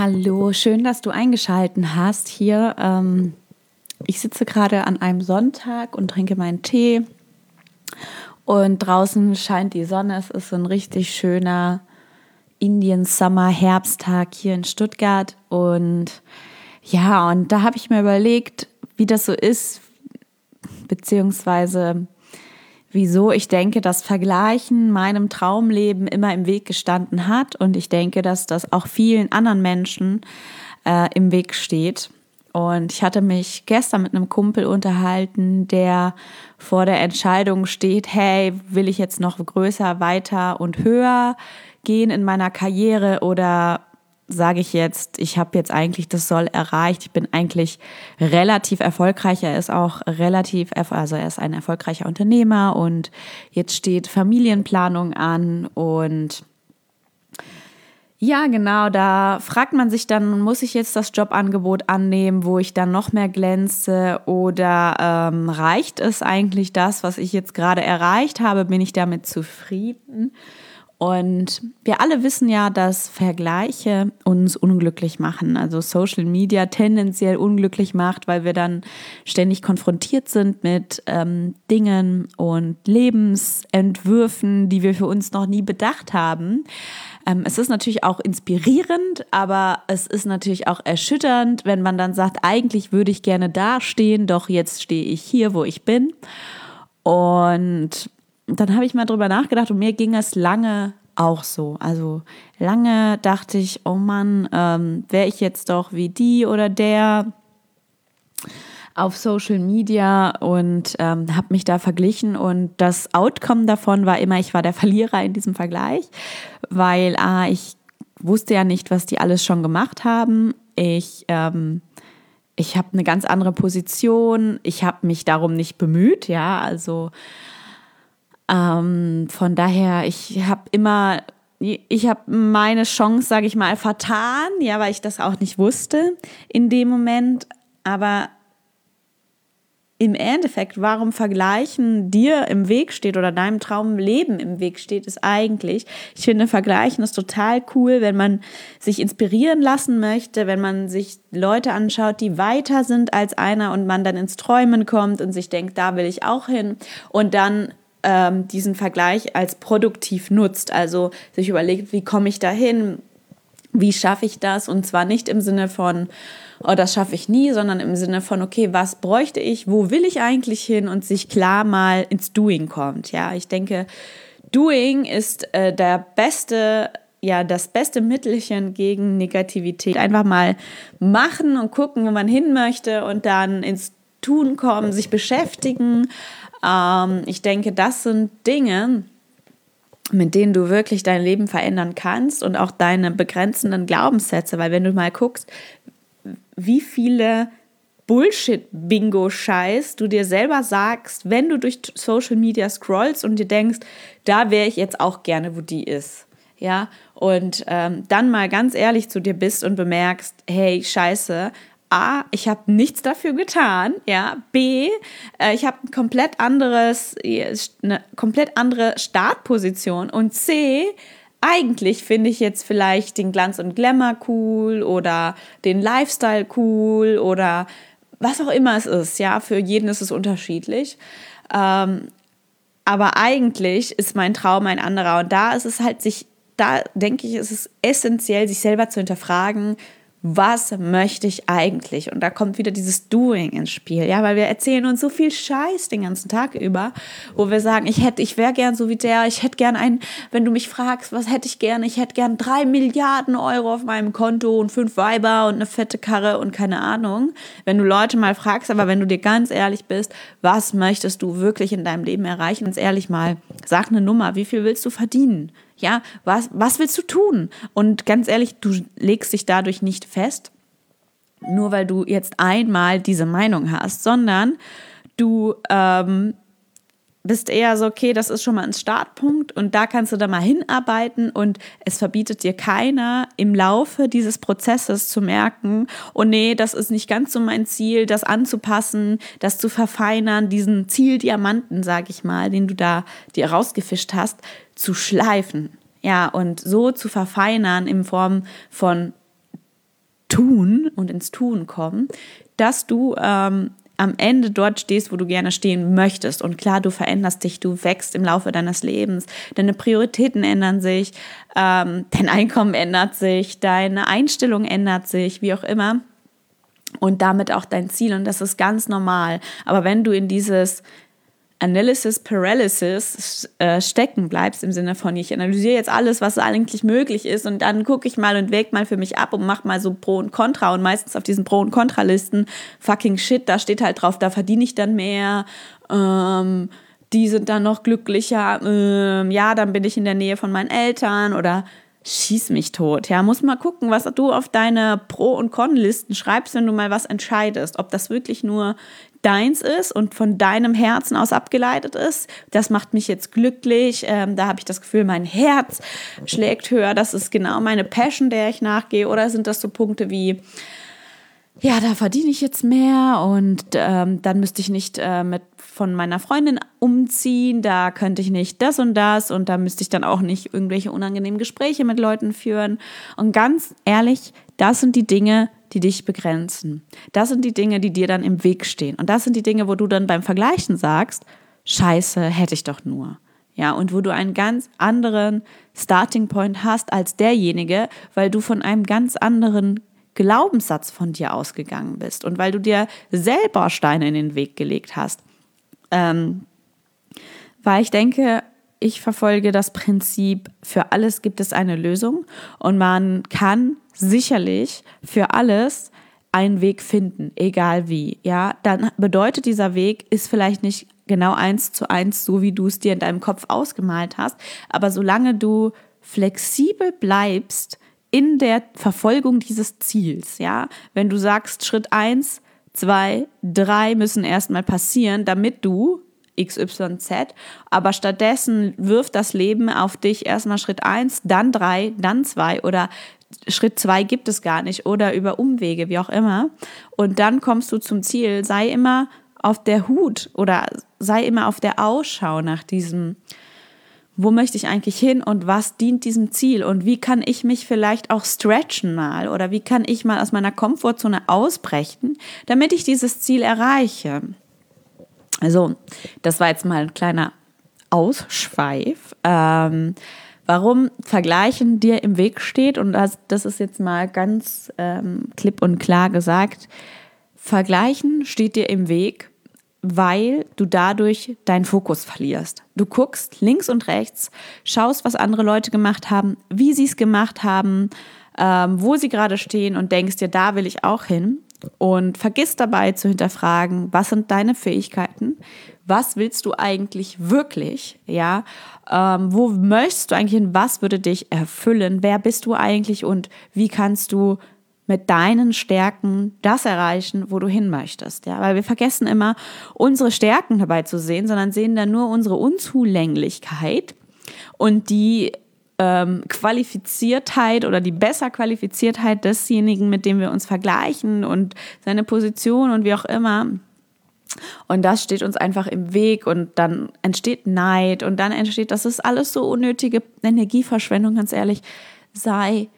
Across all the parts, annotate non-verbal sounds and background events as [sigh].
Hallo, schön, dass du eingeschalten hast hier. Ähm ich sitze gerade an einem Sonntag und trinke meinen Tee und draußen scheint die Sonne. Es ist so ein richtig schöner Indian Summer Herbsttag hier in Stuttgart und ja, und da habe ich mir überlegt, wie das so ist, beziehungsweise wieso ich denke, dass Vergleichen meinem Traumleben immer im Weg gestanden hat und ich denke, dass das auch vielen anderen Menschen äh, im Weg steht. Und ich hatte mich gestern mit einem Kumpel unterhalten, der vor der Entscheidung steht, hey, will ich jetzt noch größer, weiter und höher gehen in meiner Karriere oder sage ich jetzt, ich habe jetzt eigentlich das Soll erreicht, ich bin eigentlich relativ erfolgreich, er ist auch relativ, also er ist ein erfolgreicher Unternehmer und jetzt steht Familienplanung an und ja, genau, da fragt man sich dann, muss ich jetzt das Jobangebot annehmen, wo ich dann noch mehr glänze oder ähm, reicht es eigentlich das, was ich jetzt gerade erreicht habe, bin ich damit zufrieden? Und wir alle wissen ja, dass Vergleiche uns unglücklich machen. Also Social Media tendenziell unglücklich macht, weil wir dann ständig konfrontiert sind mit ähm, Dingen und Lebensentwürfen, die wir für uns noch nie bedacht haben. Ähm, es ist natürlich auch inspirierend, aber es ist natürlich auch erschütternd, wenn man dann sagt, eigentlich würde ich gerne dastehen, doch jetzt stehe ich hier, wo ich bin. Und dann habe ich mal drüber nachgedacht und mir ging es lange auch so. Also lange dachte ich, oh Mann, ähm, wäre ich jetzt doch wie die oder der auf Social Media und ähm, habe mich da verglichen und das Outcome davon war immer, ich war der Verlierer in diesem Vergleich, weil ah, ich wusste ja nicht, was die alles schon gemacht haben. Ich ähm, ich habe eine ganz andere Position. Ich habe mich darum nicht bemüht, ja, also ähm, von daher, ich habe immer ich habe meine Chance, sage ich mal, vertan, ja, weil ich das auch nicht wusste in dem Moment. Aber im Endeffekt, warum Vergleichen dir im Weg steht oder deinem Traumleben im Weg steht, ist eigentlich, ich finde, Vergleichen ist total cool, wenn man sich inspirieren lassen möchte, wenn man sich Leute anschaut, die weiter sind als einer und man dann ins Träumen kommt und sich denkt, da will ich auch hin und dann ähm, diesen Vergleich als produktiv nutzt, also sich überlegt, wie komme ich da hin, wie schaffe ich das und zwar nicht im Sinne von, oh, das schaffe ich nie, sondern im Sinne von, okay, was bräuchte ich, wo will ich eigentlich hin und sich klar mal ins Doing kommt. Ja, ich denke, Doing ist äh, der beste ja, das beste Mittelchen gegen Negativität. Einfach mal machen und gucken, wo man hin möchte und dann ins Tun kommen, sich beschäftigen. Ähm, ich denke, das sind Dinge, mit denen du wirklich dein Leben verändern kannst und auch deine begrenzenden Glaubenssätze, weil wenn du mal guckst, wie viele Bullshit-Bingo-Scheiß du dir selber sagst, wenn du durch Social Media scrollst und dir denkst, da wäre ich jetzt auch gerne, wo die ist. Ja, und ähm, dann mal ganz ehrlich zu dir bist und bemerkst, hey, scheiße, A, ich habe nichts dafür getan, ja. B, äh, ich habe ein komplett anderes, eine komplett andere Startposition. Und C, eigentlich finde ich jetzt vielleicht den Glanz und Glamour cool oder den Lifestyle cool oder was auch immer es ist. Ja, für jeden ist es unterschiedlich. Ähm, aber eigentlich ist mein Traum ein anderer. Und da ist es halt, sich da denke ich, ist es essentiell, sich selber zu hinterfragen, was möchte ich eigentlich? Und da kommt wieder dieses Doing ins Spiel, ja, weil wir erzählen uns so viel Scheiß den ganzen Tag über, wo wir sagen, ich hätte, ich wäre gern so wie der, ich hätte gern ein, wenn du mich fragst, was hätte ich gern, ich hätte gern drei Milliarden Euro auf meinem Konto und fünf Weiber und eine fette Karre und keine Ahnung. Wenn du Leute mal fragst, aber wenn du dir ganz ehrlich bist, was möchtest du wirklich in deinem Leben erreichen? Ganz ehrlich mal, sag eine Nummer, wie viel willst du verdienen? Ja, was, was willst du tun? Und ganz ehrlich, du legst dich dadurch nicht fest, nur weil du jetzt einmal diese Meinung hast, sondern du ähm, bist eher so, okay, das ist schon mal ein Startpunkt und da kannst du da mal hinarbeiten und es verbietet dir keiner im Laufe dieses Prozesses zu merken, oh nee, das ist nicht ganz so mein Ziel, das anzupassen, das zu verfeinern, diesen Zieldiamanten, sag ich mal, den du da dir rausgefischt hast, zu schleifen. Ja, und so zu verfeinern in Form von tun und ins Tun kommen, dass du ähm, am Ende dort stehst, wo du gerne stehen möchtest. Und klar, du veränderst dich, du wächst im Laufe deines Lebens, deine Prioritäten ändern sich, ähm, dein Einkommen ändert sich, deine Einstellung ändert sich, wie auch immer. Und damit auch dein Ziel. Und das ist ganz normal. Aber wenn du in dieses Analysis Paralysis äh, stecken bleibst, im Sinne von, ich analysiere jetzt alles, was eigentlich möglich ist und dann gucke ich mal und wäge mal für mich ab und mache mal so Pro und Contra und meistens auf diesen Pro- und Contra-Listen fucking shit, da steht halt drauf, da verdiene ich dann mehr, ähm, die sind dann noch glücklicher, ähm, ja, dann bin ich in der Nähe von meinen Eltern oder schieß mich tot. Ja, muss mal gucken, was du auf deine Pro- und Con-Listen schreibst, wenn du mal was entscheidest. Ob das wirklich nur deins ist und von deinem Herzen aus abgeleitet ist. Das macht mich jetzt glücklich. Ähm, da habe ich das Gefühl, mein Herz schlägt höher. Das ist genau meine Passion, der ich nachgehe. Oder sind das so Punkte wie, ja, da verdiene ich jetzt mehr und ähm, dann müsste ich nicht äh, mit von meiner Freundin umziehen, da könnte ich nicht das und das und da müsste ich dann auch nicht irgendwelche unangenehmen Gespräche mit Leuten führen. Und ganz ehrlich, das sind die Dinge, die dich begrenzen. Das sind die Dinge, die dir dann im Weg stehen. Und das sind die Dinge, wo du dann beim Vergleichen sagst, scheiße, hätte ich doch nur. Ja, und wo du einen ganz anderen Starting Point hast als derjenige, weil du von einem ganz anderen Glaubenssatz von dir ausgegangen bist und weil du dir selber Steine in den Weg gelegt hast. Ähm, weil ich denke, ich verfolge das Prinzip, für alles gibt es eine Lösung und man kann sicherlich für alles einen Weg finden, egal wie. Ja, dann bedeutet dieser Weg ist vielleicht nicht genau eins zu eins, so wie du es dir in deinem Kopf ausgemalt hast, aber solange du flexibel bleibst in der Verfolgung dieses Ziels, ja, wenn du sagst, Schritt eins, zwei, drei müssen erstmal passieren, damit du XYZ, aber stattdessen wirft das Leben auf dich erstmal Schritt eins, dann drei, dann zwei oder Schritt zwei gibt es gar nicht oder über Umwege, wie auch immer. Und dann kommst du zum Ziel. Sei immer auf der Hut oder sei immer auf der Ausschau nach diesem, wo möchte ich eigentlich hin und was dient diesem Ziel und wie kann ich mich vielleicht auch stretchen mal oder wie kann ich mal aus meiner Komfortzone ausbrechen, damit ich dieses Ziel erreiche. Also, das war jetzt mal ein kleiner Ausschweif. Ähm, warum Vergleichen dir im Weg steht, und das, das ist jetzt mal ganz ähm, klipp und klar gesagt, Vergleichen steht dir im Weg, weil du dadurch deinen Fokus verlierst. Du guckst links und rechts, schaust, was andere Leute gemacht haben, wie sie es gemacht haben, ähm, wo sie gerade stehen und denkst dir, da will ich auch hin. Und vergiss dabei zu hinterfragen, was sind deine Fähigkeiten, was willst du eigentlich wirklich, ja, ähm, wo möchtest du eigentlich hin, was würde dich erfüllen, wer bist du eigentlich? Und wie kannst du mit deinen Stärken das erreichen, wo du hin möchtest, ja, weil wir vergessen immer, unsere Stärken dabei zu sehen, sondern sehen dann nur unsere Unzulänglichkeit und die ähm, Qualifiziertheit oder die besser Qualifiziertheit desjenigen, mit dem wir uns vergleichen und seine Position und wie auch immer. Und das steht uns einfach im Weg und dann entsteht Neid und dann entsteht, das ist alles so unnötige Energieverschwendung, ganz ehrlich. Sei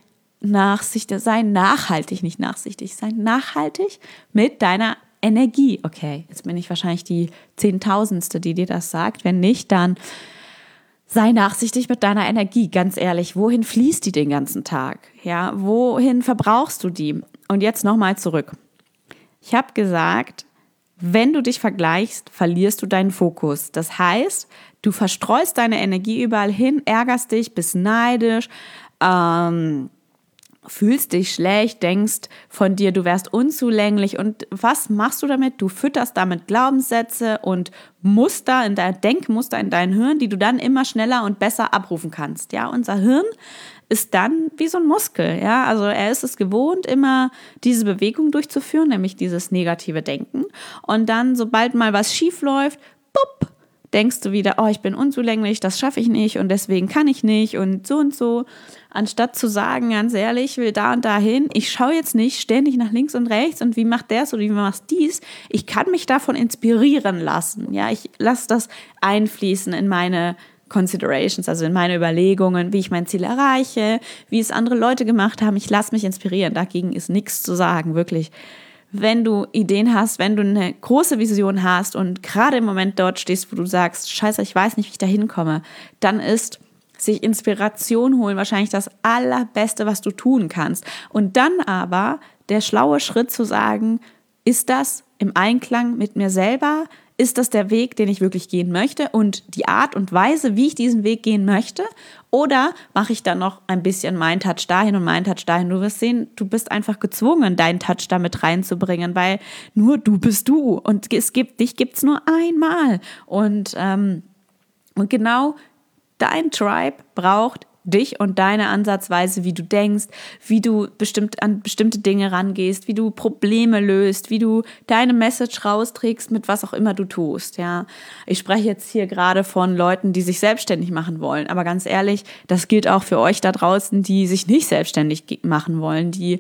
nachsichtig, sei nachhaltig, nicht nachsichtig, sei nachhaltig mit deiner Energie. Okay, jetzt bin ich wahrscheinlich die Zehntausendste, die dir das sagt. Wenn nicht, dann sei nachsichtig mit deiner Energie, ganz ehrlich. Wohin fließt die den ganzen Tag? Ja, wohin verbrauchst du die? Und jetzt nochmal zurück. Ich habe gesagt, wenn du dich vergleichst, verlierst du deinen Fokus. Das heißt, du verstreust deine Energie überall hin, ärgerst dich, bist neidisch, ähm, fühlst dich schlecht, denkst von dir, du wärst unzulänglich. Und was machst du damit? Du fütterst damit Glaubenssätze und Muster in dein Denkmuster in dein Hirn, die du dann immer schneller und besser abrufen kannst. Ja, unser Hirn ist dann wie so ein Muskel. Ja, also er ist es gewohnt, immer diese Bewegung durchzuführen, nämlich dieses negative Denken. Und dann, sobald mal was schief läuft, bupp, denkst du wieder, oh, ich bin unzulänglich, das schaffe ich nicht und deswegen kann ich nicht und so und so. Anstatt zu sagen, ganz ehrlich, ich will da und da hin, ich schaue jetzt nicht ständig nach links und rechts und wie macht der es oder wie macht dies. Ich kann mich davon inspirieren lassen. Ja, ich lasse das einfließen in meine Considerations, also in meine Überlegungen, wie ich mein Ziel erreiche, wie es andere Leute gemacht haben. Ich lasse mich inspirieren. Dagegen ist nichts zu sagen, wirklich wenn du Ideen hast, wenn du eine große Vision hast und gerade im Moment dort stehst, wo du sagst, scheiße, ich weiß nicht, wie ich da hinkomme, dann ist sich Inspiration holen wahrscheinlich das allerbeste, was du tun kannst. Und dann aber der schlaue Schritt zu sagen, ist das im Einklang mit mir selber? ist das der Weg, den ich wirklich gehen möchte und die Art und Weise, wie ich diesen Weg gehen möchte? Oder mache ich dann noch ein bisschen meinen Touch dahin und meinen Touch dahin? Du wirst sehen, du bist einfach gezwungen, deinen Touch damit reinzubringen, weil nur du bist du und es gibt dich gibt's nur einmal und ähm, und genau dein Tribe braucht dich und deine Ansatzweise, wie du denkst, wie du bestimmt an bestimmte Dinge rangehst, wie du Probleme löst, wie du deine Message rausträgst mit was auch immer du tust, ja. Ich spreche jetzt hier gerade von Leuten, die sich selbstständig machen wollen, aber ganz ehrlich, das gilt auch für euch da draußen, die sich nicht selbstständig machen wollen, die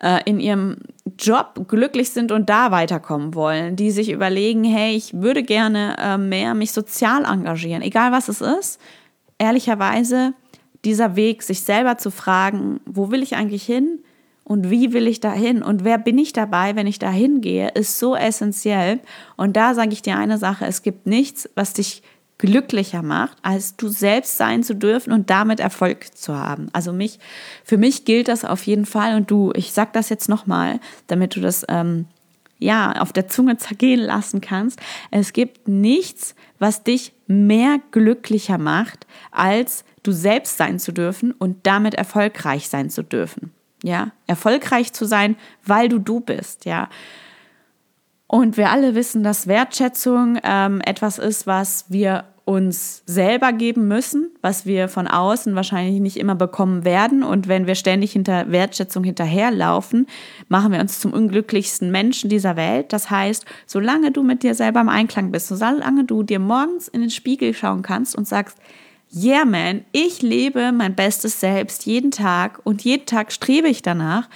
äh, in ihrem Job glücklich sind und da weiterkommen wollen, die sich überlegen, hey, ich würde gerne äh, mehr mich sozial engagieren, egal was es ist. Ehrlicherweise, dieser Weg, sich selber zu fragen, wo will ich eigentlich hin und wie will ich da hin und wer bin ich dabei, wenn ich da hingehe, ist so essentiell. Und da sage ich dir eine Sache, es gibt nichts, was dich glücklicher macht, als du selbst sein zu dürfen und damit Erfolg zu haben. Also mich, für mich gilt das auf jeden Fall und du, ich sag das jetzt nochmal, damit du das ähm, ja auf der Zunge zergehen lassen kannst. Es gibt nichts, was dich mehr glücklicher macht, als du selbst sein zu dürfen und damit erfolgreich sein zu dürfen. Ja, erfolgreich zu sein, weil du du bist. Ja. Und wir alle wissen, dass Wertschätzung ähm, etwas ist, was wir uns selber geben müssen, was wir von außen wahrscheinlich nicht immer bekommen werden. Und wenn wir ständig hinter Wertschätzung hinterherlaufen, machen wir uns zum unglücklichsten Menschen dieser Welt. Das heißt, solange du mit dir selber im Einklang bist, solange du dir morgens in den Spiegel schauen kannst und sagst, yeah man, ich lebe mein bestes Selbst jeden Tag und jeden Tag strebe ich danach,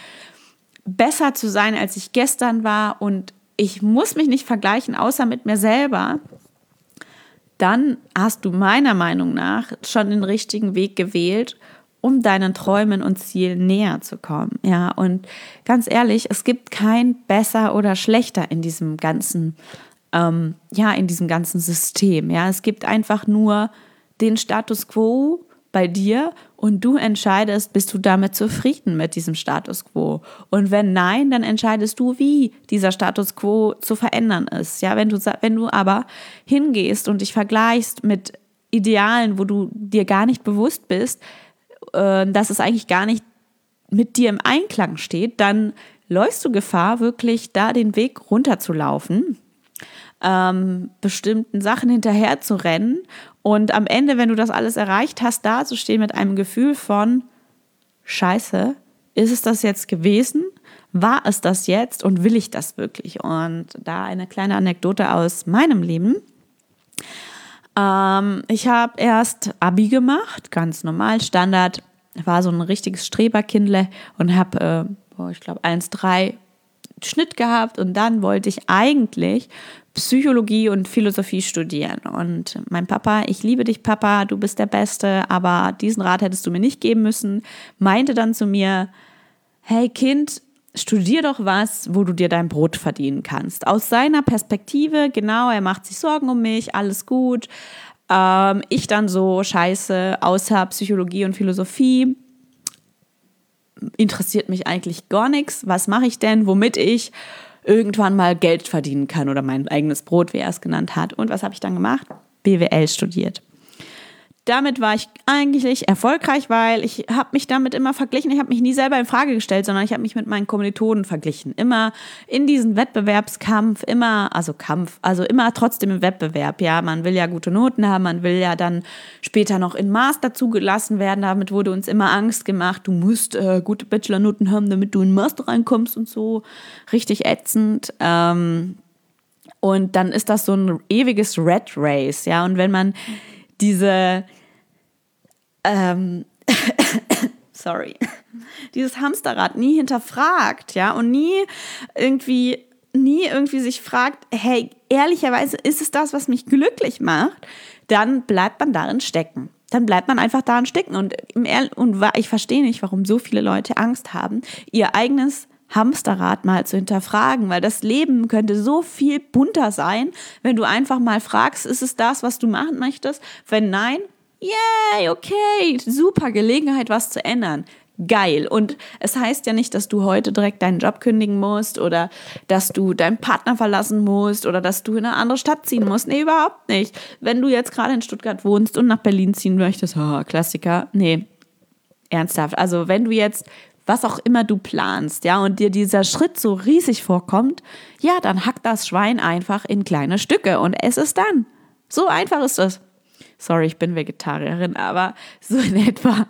besser zu sein, als ich gestern war und ich muss mich nicht vergleichen, außer mit mir selber, dann hast du meiner Meinung nach schon den richtigen Weg gewählt, um deinen Träumen und Zielen näher zu kommen. Ja, und ganz ehrlich, es gibt kein besser oder schlechter in diesem ganzen, ähm, ja, in diesem ganzen System. Ja, es gibt einfach nur den Status quo bei dir und du entscheidest, bist du damit zufrieden mit diesem Status quo? Und wenn nein, dann entscheidest du, wie dieser Status quo zu verändern ist. Ja, wenn du, wenn du aber hingehst und dich vergleichst mit Idealen, wo du dir gar nicht bewusst bist, äh, dass es eigentlich gar nicht mit dir im Einklang steht, dann läufst du Gefahr, wirklich da den Weg runterzulaufen, ähm, bestimmten Sachen hinterher zu rennen und am Ende, wenn du das alles erreicht hast, da zu stehen mit einem Gefühl von Scheiße, ist es das jetzt gewesen? War es das jetzt und will ich das wirklich? Und da eine kleine Anekdote aus meinem Leben. Ähm, ich habe erst Abi gemacht, ganz normal, Standard, war so ein richtiges Streberkindle und habe, äh, ich glaube, 1,3 Schnitt gehabt und dann wollte ich eigentlich Psychologie und Philosophie studieren. Und mein Papa, ich liebe dich, Papa, du bist der Beste, aber diesen Rat hättest du mir nicht geben müssen, meinte dann zu mir, hey Kind, studier doch was, wo du dir dein Brot verdienen kannst. Aus seiner Perspektive, genau, er macht sich Sorgen um mich, alles gut. Ähm, ich dann so, scheiße, außer Psychologie und Philosophie interessiert mich eigentlich gar nichts. Was mache ich denn, womit ich irgendwann mal Geld verdienen kann oder mein eigenes Brot, wie er es genannt hat. Und was habe ich dann gemacht? BWL studiert damit war ich eigentlich erfolgreich, weil ich habe mich damit immer verglichen. Ich habe mich nie selber in Frage gestellt, sondern ich habe mich mit meinen Kommilitonen verglichen. Immer in diesen Wettbewerbskampf, immer, also Kampf, also immer trotzdem im Wettbewerb. Ja, man will ja gute Noten haben, man will ja dann später noch in Master zugelassen werden. Damit wurde uns immer Angst gemacht. Du musst äh, gute Bachelornoten haben, damit du in Master reinkommst und so. Richtig ätzend. Ähm, und dann ist das so ein ewiges Red Race, ja. Und wenn man diese, ähm, [laughs] sorry, dieses Hamsterrad nie hinterfragt, ja, und nie irgendwie, nie irgendwie sich fragt, hey, ehrlicherweise ist es das, was mich glücklich macht, dann bleibt man darin stecken. Dann bleibt man einfach darin stecken. Und, und ich verstehe nicht, warum so viele Leute Angst haben, ihr eigenes Hamsterrad mal zu hinterfragen, weil das Leben könnte so viel bunter sein, wenn du einfach mal fragst, ist es das, was du machen möchtest? Wenn nein, yay, okay, super Gelegenheit, was zu ändern. Geil. Und es heißt ja nicht, dass du heute direkt deinen Job kündigen musst oder dass du deinen Partner verlassen musst oder dass du in eine andere Stadt ziehen musst. Nee, überhaupt nicht. Wenn du jetzt gerade in Stuttgart wohnst und nach Berlin ziehen möchtest, oh, Klassiker. Nee, ernsthaft. Also wenn du jetzt was auch immer du planst, ja, und dir dieser Schritt so riesig vorkommt, ja, dann hack das Schwein einfach in kleine Stücke und es dann. So einfach ist das. Sorry, ich bin Vegetarierin, aber so in [laughs] etwa.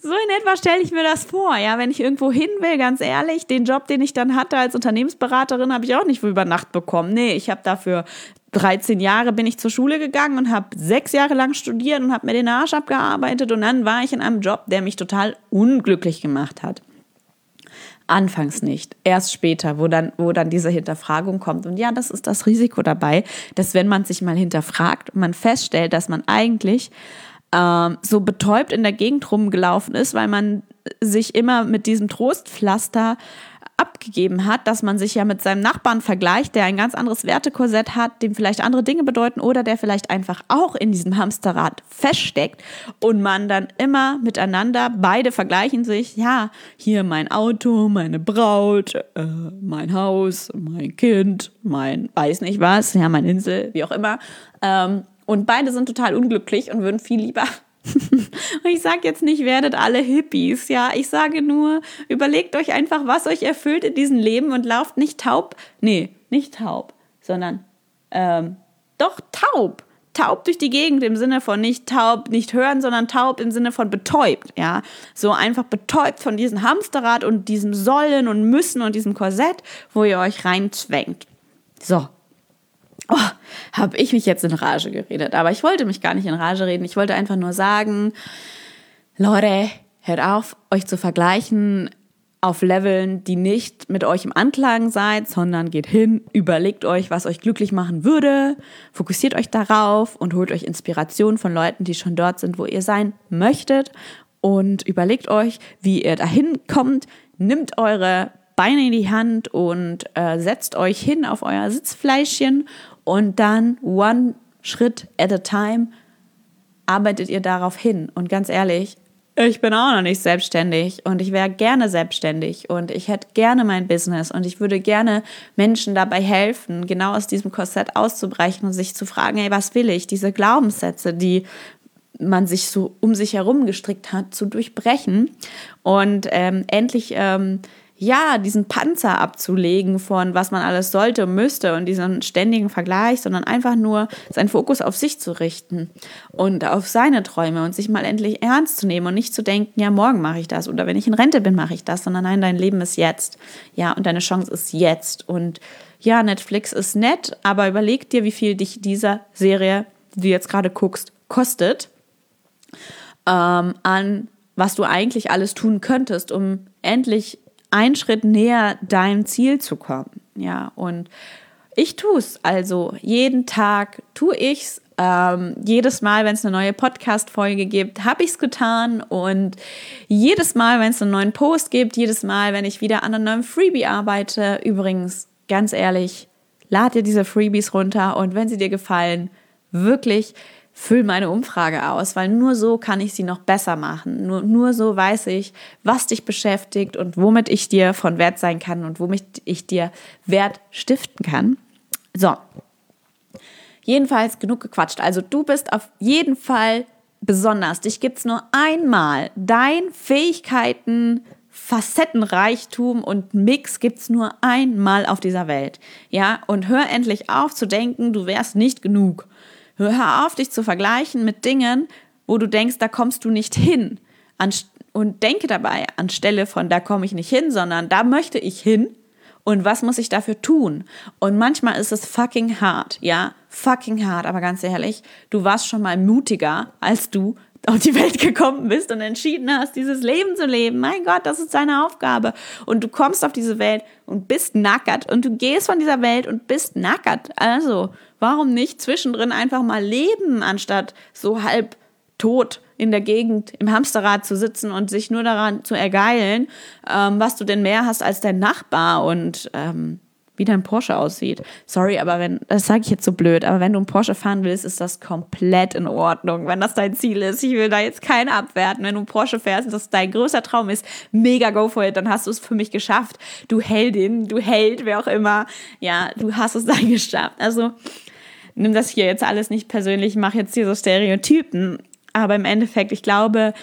So in etwa stelle ich mir das vor, ja, wenn ich irgendwo hin will, ganz ehrlich, den Job, den ich dann hatte als Unternehmensberaterin, habe ich auch nicht über Nacht bekommen. Nee, ich habe dafür 13 Jahre bin ich zur Schule gegangen und habe sechs Jahre lang studiert und habe mir den Arsch abgearbeitet und dann war ich in einem Job, der mich total unglücklich gemacht hat. Anfangs nicht, erst später, wo dann, wo dann diese Hinterfragung kommt. Und ja, das ist das Risiko dabei, dass wenn man sich mal hinterfragt und man feststellt, dass man eigentlich ähm, so betäubt in der Gegend rumgelaufen ist, weil man sich immer mit diesem Trostpflaster abgegeben hat, dass man sich ja mit seinem Nachbarn vergleicht, der ein ganz anderes Wertekorsett hat, dem vielleicht andere Dinge bedeuten oder der vielleicht einfach auch in diesem Hamsterrad feststeckt und man dann immer miteinander, beide vergleichen sich, ja, hier mein Auto, meine Braut, äh, mein Haus, mein Kind, mein weiß nicht was, ja, mein Insel, wie auch immer. Ähm, und beide sind total unglücklich und würden viel lieber und [laughs] ich sage jetzt nicht, werdet alle Hippies, ja. Ich sage nur, überlegt euch einfach, was euch erfüllt in diesem Leben und lauft nicht taub. Nee, nicht taub, sondern ähm, doch taub. Taub durch die Gegend im Sinne von nicht taub, nicht hören, sondern taub im Sinne von betäubt, ja. So einfach betäubt von diesem Hamsterrad und diesem Sollen und Müssen und diesem Korsett, wo ihr euch reinzwängt. So, oh, habe ich mich jetzt in Rage geredet. Aber ich wollte mich gar nicht in Rage reden. Ich wollte einfach nur sagen, Leute, hört auf, euch zu vergleichen auf Leveln, die nicht mit euch im Anklagen seid, sondern geht hin, überlegt euch, was euch glücklich machen würde, fokussiert euch darauf und holt euch Inspiration von Leuten, die schon dort sind, wo ihr sein möchtet und überlegt euch, wie ihr dahin kommt, nimmt eure Beine in die Hand und äh, setzt euch hin auf euer Sitzfleischchen und dann one Schritt at a time arbeitet ihr darauf hin. Und ganz ehrlich, ich bin auch noch nicht selbstständig und ich wäre gerne selbstständig und ich hätte gerne mein Business und ich würde gerne Menschen dabei helfen, genau aus diesem Korsett auszubrechen und sich zu fragen, hey, was will ich? Diese Glaubenssätze, die man sich so um sich herum gestrickt hat, zu durchbrechen und ähm, endlich ähm, ja, diesen Panzer abzulegen von was man alles sollte und müsste und diesen ständigen Vergleich, sondern einfach nur seinen Fokus auf sich zu richten und auf seine Träume und sich mal endlich ernst zu nehmen und nicht zu denken, ja, morgen mache ich das oder wenn ich in Rente bin, mache ich das, sondern nein, dein Leben ist jetzt. Ja, und deine Chance ist jetzt. Und ja, Netflix ist nett, aber überleg dir, wie viel dich diese Serie, die du jetzt gerade guckst, kostet, ähm, an was du eigentlich alles tun könntest, um endlich einen Schritt näher deinem Ziel zu kommen. Ja, und ich tue es also jeden Tag, tue ich es. Ähm, jedes Mal, wenn es eine neue Podcast-Folge gibt, habe ich es getan. Und jedes Mal, wenn es einen neuen Post gibt, jedes Mal, wenn ich wieder an einem neuen Freebie arbeite, übrigens, ganz ehrlich, lad dir diese Freebies runter und wenn sie dir gefallen, wirklich füll meine Umfrage aus, weil nur so kann ich sie noch besser machen. Nur, nur so weiß ich, was dich beschäftigt und womit ich dir von Wert sein kann und womit ich dir Wert stiften kann. So. Jedenfalls genug gequatscht. Also du bist auf jeden Fall besonders. Dich gibt es nur einmal. Dein Fähigkeiten, Facettenreichtum und Mix gibt es nur einmal auf dieser Welt. Ja, und hör endlich auf zu denken, du wärst nicht genug. Hör auf, dich zu vergleichen mit Dingen, wo du denkst, da kommst du nicht hin. Und denke dabei anstelle von da komme ich nicht hin, sondern da möchte ich hin. Und was muss ich dafür tun? Und manchmal ist es fucking hart, ja, fucking hart, aber ganz ehrlich, du warst schon mal mutiger, als du auf die Welt gekommen bist und entschieden hast, dieses Leben zu leben. Mein Gott, das ist deine Aufgabe. Und du kommst auf diese Welt und bist nackert und du gehst von dieser Welt und bist nackert. Also, warum nicht zwischendrin einfach mal leben, anstatt so halb tot in der Gegend im Hamsterrad zu sitzen und sich nur daran zu ergeilen, ähm, was du denn mehr hast als dein Nachbar und ähm, wie dein Porsche aussieht. Sorry, aber wenn, das sage ich jetzt so blöd, aber wenn du einen Porsche fahren willst, ist das komplett in Ordnung, wenn das dein Ziel ist. Ich will da jetzt keinen abwerten. Wenn du einen Porsche fährst und das dein größter Traum ist, mega go for it, dann hast du es für mich geschafft. Du Heldin, du Held, wer auch immer. Ja, du hast es dann [laughs] geschafft. Also, nimm das hier jetzt alles nicht persönlich, mach jetzt hier so Stereotypen. Aber im Endeffekt, ich glaube,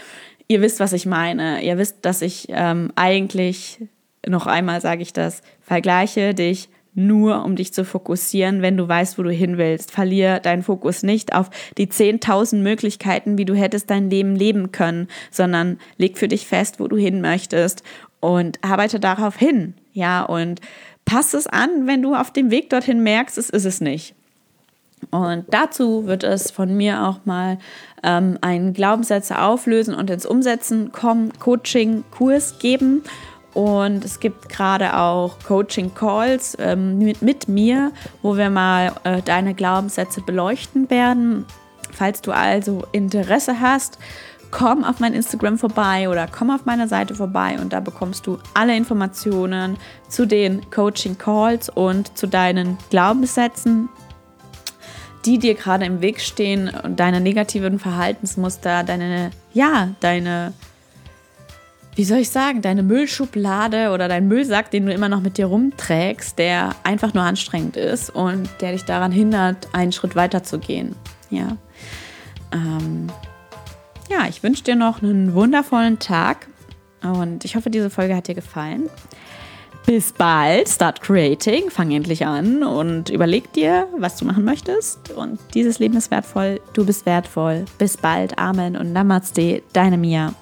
ihr wisst, was ich meine. Ihr wisst, dass ich ähm, eigentlich noch einmal sage ich das, vergleiche dich nur, um dich zu fokussieren, wenn du weißt, wo du hin willst. Verlier deinen Fokus nicht auf die 10.000 Möglichkeiten, wie du hättest dein Leben leben können, sondern leg für dich fest, wo du hin möchtest und arbeite darauf hin. Ja, und pass es an, wenn du auf dem Weg dorthin merkst, es ist es nicht. Und dazu wird es von mir auch mal ähm, einen Glaubenssätze auflösen und ins Umsetzen kommen, Coaching-Kurs geben. Und es gibt gerade auch Coaching-Calls ähm, mit, mit mir, wo wir mal äh, deine Glaubenssätze beleuchten werden. Falls du also Interesse hast, komm auf mein Instagram vorbei oder komm auf meiner Seite vorbei und da bekommst du alle Informationen zu den Coaching Calls und zu deinen Glaubenssätzen, die dir gerade im Weg stehen und deine negativen Verhaltensmuster, deine ja, deine wie soll ich sagen, deine Müllschublade oder dein Müllsack, den du immer noch mit dir rumträgst, der einfach nur anstrengend ist und der dich daran hindert, einen Schritt weiter zu gehen. Ja, ähm, ja ich wünsche dir noch einen wundervollen Tag und ich hoffe, diese Folge hat dir gefallen. Bis bald, start creating, fang endlich an und überleg dir, was du machen möchtest. Und dieses Leben ist wertvoll, du bist wertvoll. Bis bald, Amen und Namaste, deine Mia.